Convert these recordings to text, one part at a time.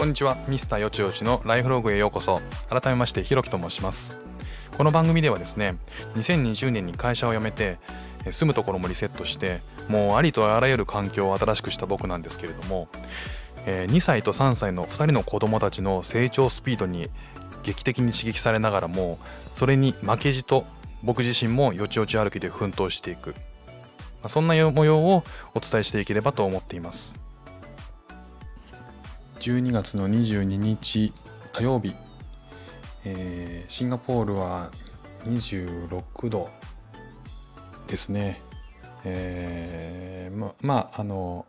こんにちは。ミスターよちよちのライフログへようこそ。改めましてひろきと申します。この番組ではですね2020年に会社を辞めて住むところもリセットしてもうありとあらゆる環境を新しくした僕なんですけれども2歳と3歳の2人の子供たちの成長スピードに劇的に刺激されながらもそれに負けじと僕自身もよちよち歩きで奮闘していく。そんな模様をお伝えしていければと思っています。12月の22日火曜日、えー、シンガポールは26度ですね、えー、ままああの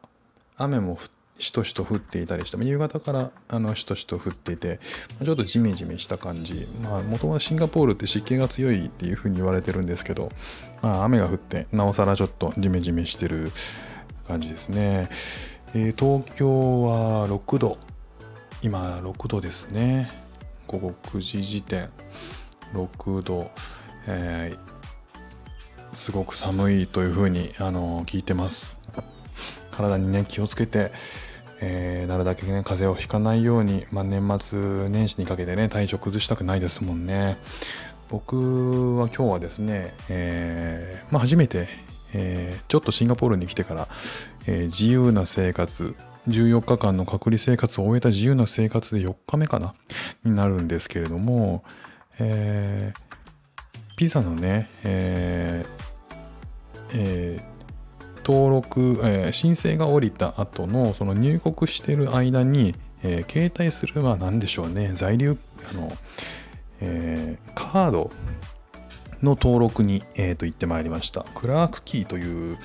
雨もしとしと降っていたりして夕方からあのしとしと降っていてちょっとジメジメした感じ。もともとシンガポールって湿気が強いっていうふうに言われてるんですけど、まあ、雨が降ってなおさらちょっとジメジメしてる感じですね、えー、東京は6度。今6度ですね。午後9時時点。6度、えー、すごく寒いというふうにあの聞いてます。体にね気をつけてえー、なるだけね風邪をひかないように、まあ、年末年始にかけてね体調崩したくないですもんね。僕は今日はですね、えー、まあ、初めて、えー、ちょっとシンガポールに来てから、え自由な生活14日間の隔離生活を終えた自由な生活で4日目かなになるんですけれども、えーピザのね、ええ登録、えー、申請が下りた後のその入国してる間に、えー、携帯するは何でしょうね在留あの、えー、カードの登録に、えー、と行ってまいりました。クラークキーという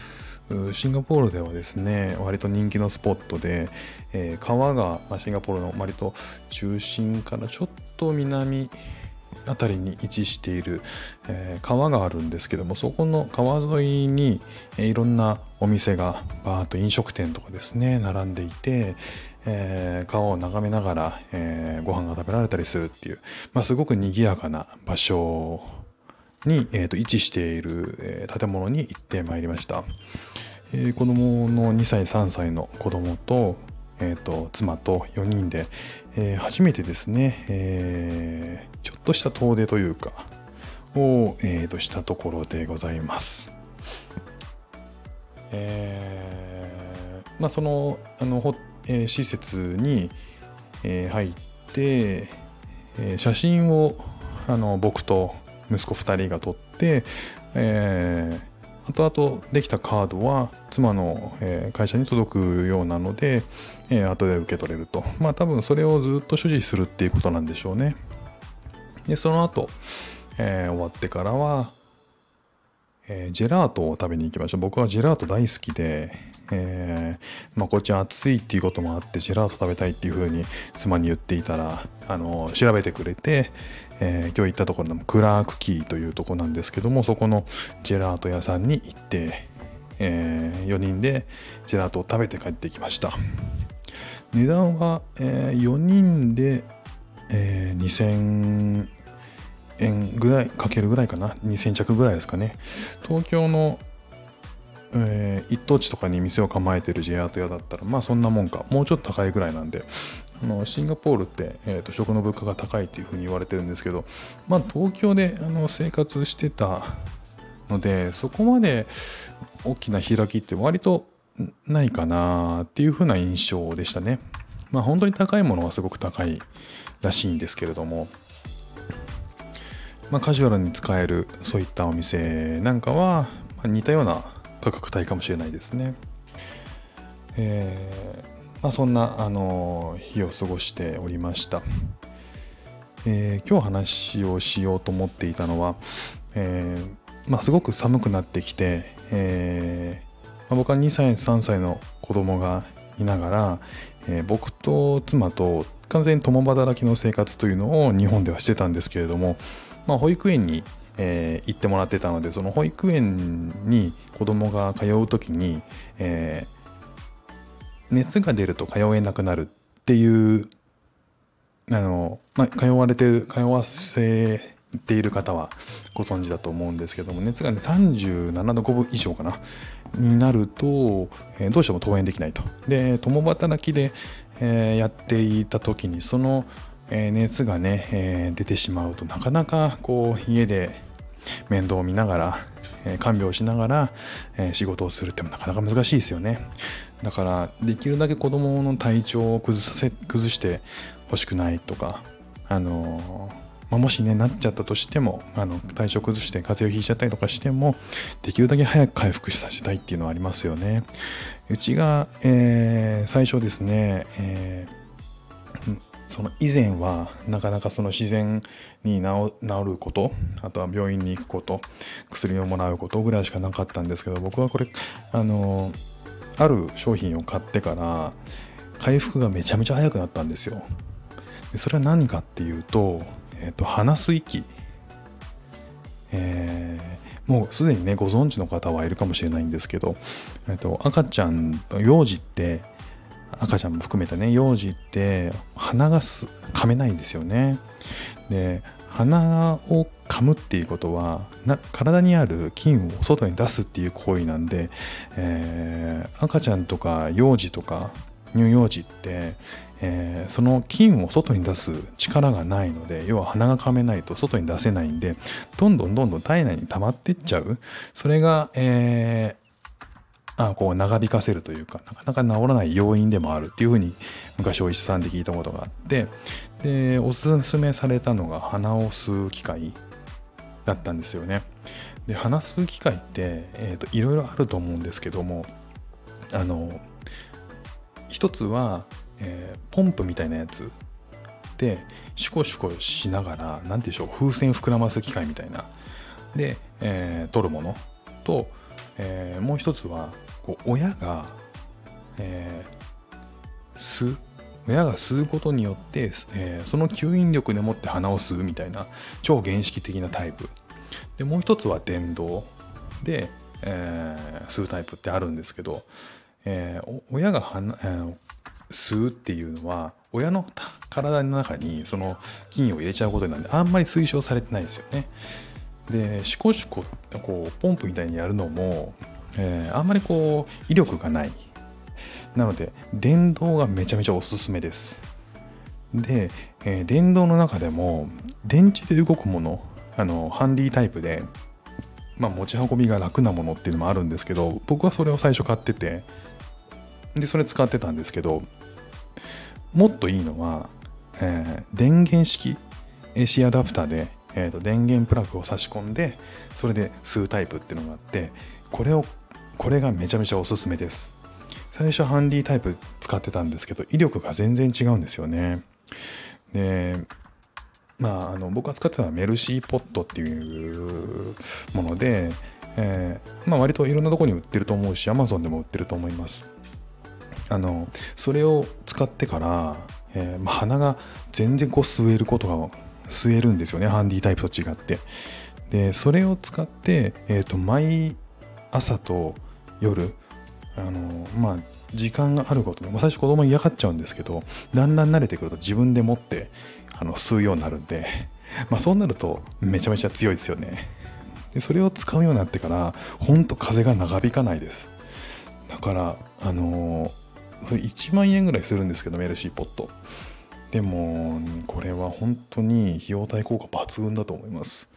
シンガポールではですね割と人気のスポットで、えー、川が、まあ、シンガポールの割と中心からちょっと南辺りに位置している、えー、川があるんですけどもそこの川沿いに、えー、いろんなお店がバーッと飲食店とかですね並んでいて、えー、川を眺めながら、えー、ご飯が食べられたりするっていう、まあ、すごく賑やかな場所に、えーと、位置している、えー、建物に行ってまいりました、えー、子供の2歳3歳の子供と,、えーと妻と4人で、えー、初めてですね、えー、ちょっとした遠出というか、を、えー、としたところでございます。えー、まあその、あの、えー、施設に、えー、入って、えー、写真をあの僕と息子2人が取って、えー、後々できたカードは妻の、え会社に届くようなので、えー後で受け取れると。まあ多分それをずっと所持するっていうことなんでしょうね。で、その後、えー、終わってからは、えー、ジェラートを食べに行きました。僕はジェラート大好きで、えー、まあ、こっち暑いっていうこともあって、ジェラート食べたいっていうふうに妻に言っていたら、あの、調べてくれて、えー、今日行ったところのクラークキーというとこなんですけども、そこのジェラート屋さんに行って、え、4人でジェラートを食べて帰ってきました。値段は、え、4人で、え、2000円ぐらいかけるぐらいかな？2000着ぐらいですかね。東京の、えー、一等地とかに店を構えてる J アート屋だったらまあそんなもんか。もうちょっと高いぐらいなんで。あのシンガポールって、えーと、食の物価が高いっていうふうに言われてるんですけどまあ東京であの生活してたのでそこまで大きな開きって割とないかなっていうふうな印象でしたね。まあ本当に高いものはすごく高いらしいんですけれども、まあ、カジュアルに使えるそういったお店なんかは、まあ、似たような価格帯かもしれないですね。えー、まあ、そんな、あの日を過ごしておりました。えー、今日話をしようと思っていたのは、えー、まあ、すごく寒くなってきて、えまあ、僕は2歳3歳の子供がいながら、え僕と妻と完全に共働きの生活というのを日本ではしてたんですけれども、まあ、保育園に、えー、行ってもらってたのでその保育園に子供が通う時に、えー、熱が出ると通えなくなるっていうあの、まあ、通われてる通わせている方はご存知だと思うんですけども熱がね37度5分以上かなになると、えー、どうしても登園できないと。で共働きで、えー、やっていた時にその、え、熱がね、え出てしまうとなかなかこう家で面倒を見ながら、え看病しながら、え仕事をするってもなかなか難しいですよね。だからできるだけ子供の体調を崩させ崩してほしくないとかあのまあ、もしねなっちゃったとしてもあの体調崩して風邪をひいちゃったりとかしてもできるだけ早く回復させたいっていうのはありますよね。うちが、えー、最初ですね、えー、その以前はなかなかその自然に治ることあとは病院に行くこと薬をもらうことぐらいしかなかったんですけど僕はこれあのある商品を買ってから回復がめちゃめちゃ早くなったんですよそれは何かっていうと、え、ー、と、鼻す息。えー、もうすでにね、ご存知の方はいるかもしれないんですけど、えっ、ー、と、赤ちゃんと幼児って、赤ちゃんも含めたね、幼児って鼻がす噛めないんですよね。で、鼻を噛むっていうことはな体にある菌を外に出すっていう行為なんで、えー、赤ちゃんとか幼児とか乳幼児って、えー、その菌を外に出す力がないので要は鼻がかめないと外に出せないんでどんどんどんどん体内に溜まってっちゃうそれが、えー、あこう長引かせるというかなかなか治らない要因でもあるっていうふうに昔お医者さんで聞いたことがあってでおすすめされたのが鼻を吸う機械だったんですよね。で鼻吸う機械って、えーと、いろいろあると思うんですけどもあの一つはえー、ポンプみたいなやつでシュコシュコしながら何て言うでしょう風船膨らます機械みたいな。で、えー、取るものと、えー、もう一つはこう親が、えー、吸う親が吸うことによって、えー、その吸引力でもって鼻を吸うみたいな超原始的なタイプでもう一つは電動で、えー、吸うタイプってあるんですけど、えー、親が鼻、えー、吸うっていうのは親の体の中にその菌を入れちゃうことになるんであんまり推奨されてないですよね。でシコシコこうポンプみたいにやるのも、えー、あんまりこう威力がない。なので電動がめちゃめちゃおすすめです。で、えー、電動の中でも電池で動くものあのハンディタイプでまあ持ち運びが楽なものっていうのもあるんですけど僕はそれを最初買っててでそれ使ってたんですけどもっといいのは、えー、電源式 AC アダプターで、えーと、電源プラグを差し込んでそれで吸うタイプっていうのがあってこれをこれがめちゃめちゃおすすめです。最初ハンディタイプ使ってたんですけど威力が全然違うんですよね。でまあ、あの僕が使ってたのはメルシーポットっていうもので、えーまあ、割といろんなとこに売ってると思うし Amazon でも売ってると思います。あのそれを使ってから、えー、まあ、鼻が全然こう吸えることが吸えるんですよね。ハンディタイプと違って。でそれを使って、えーと、毎朝と夜あのまあ時間があることで、まあ、最初子供嫌がっちゃうんですけどだんだん慣れてくると自分で持ってあの吸うようになるんで、まあ、そうなるとめちゃめちゃ強いですよね。でそれを使うようになってからほんと風が長引かないです。だからあのー1万円ぐらいするんですけどメルシーポット。でもこれは本当に費用対効果抜群だと思います。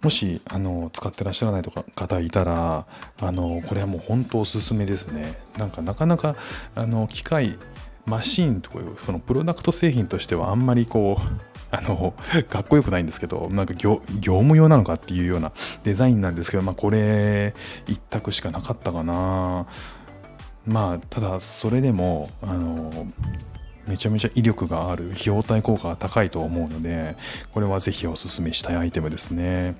もしあの使ってらっしゃらないとか方いたらあのこれはもう本当おすすめですね。なんかなかなかあの機械マシーンというそのプロダクト製品としてはあんまりこうあのかっこよくないんですけどなんか業務用なのかっていうようなデザインなんですけどまあこれ一択しかなかったかな。まあただそれでもあのめちゃめちゃ威力がある費用対効果が高いと思うのでこれはぜひおすすめしたいアイテムですね。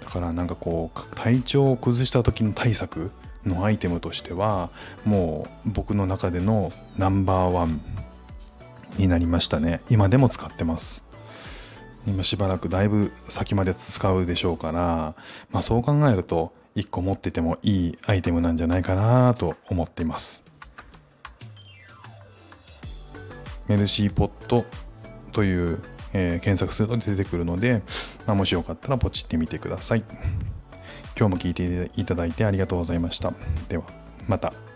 だからなんかこう体調を崩した時の対策のアイテムとしてはもう僕の中でのナンバーワンになりましたね。今でも使ってます。今しばらくだいぶ先まで使うでしょうから、まあ、そう考えると1個持っててもいいアイテムなんじゃないかなと思っています。ルシーポットという、えー、検索すると出てくるので、まあ、もしよかったらポチってみてください。今日も聞いていただいてありがとうございました。では、また。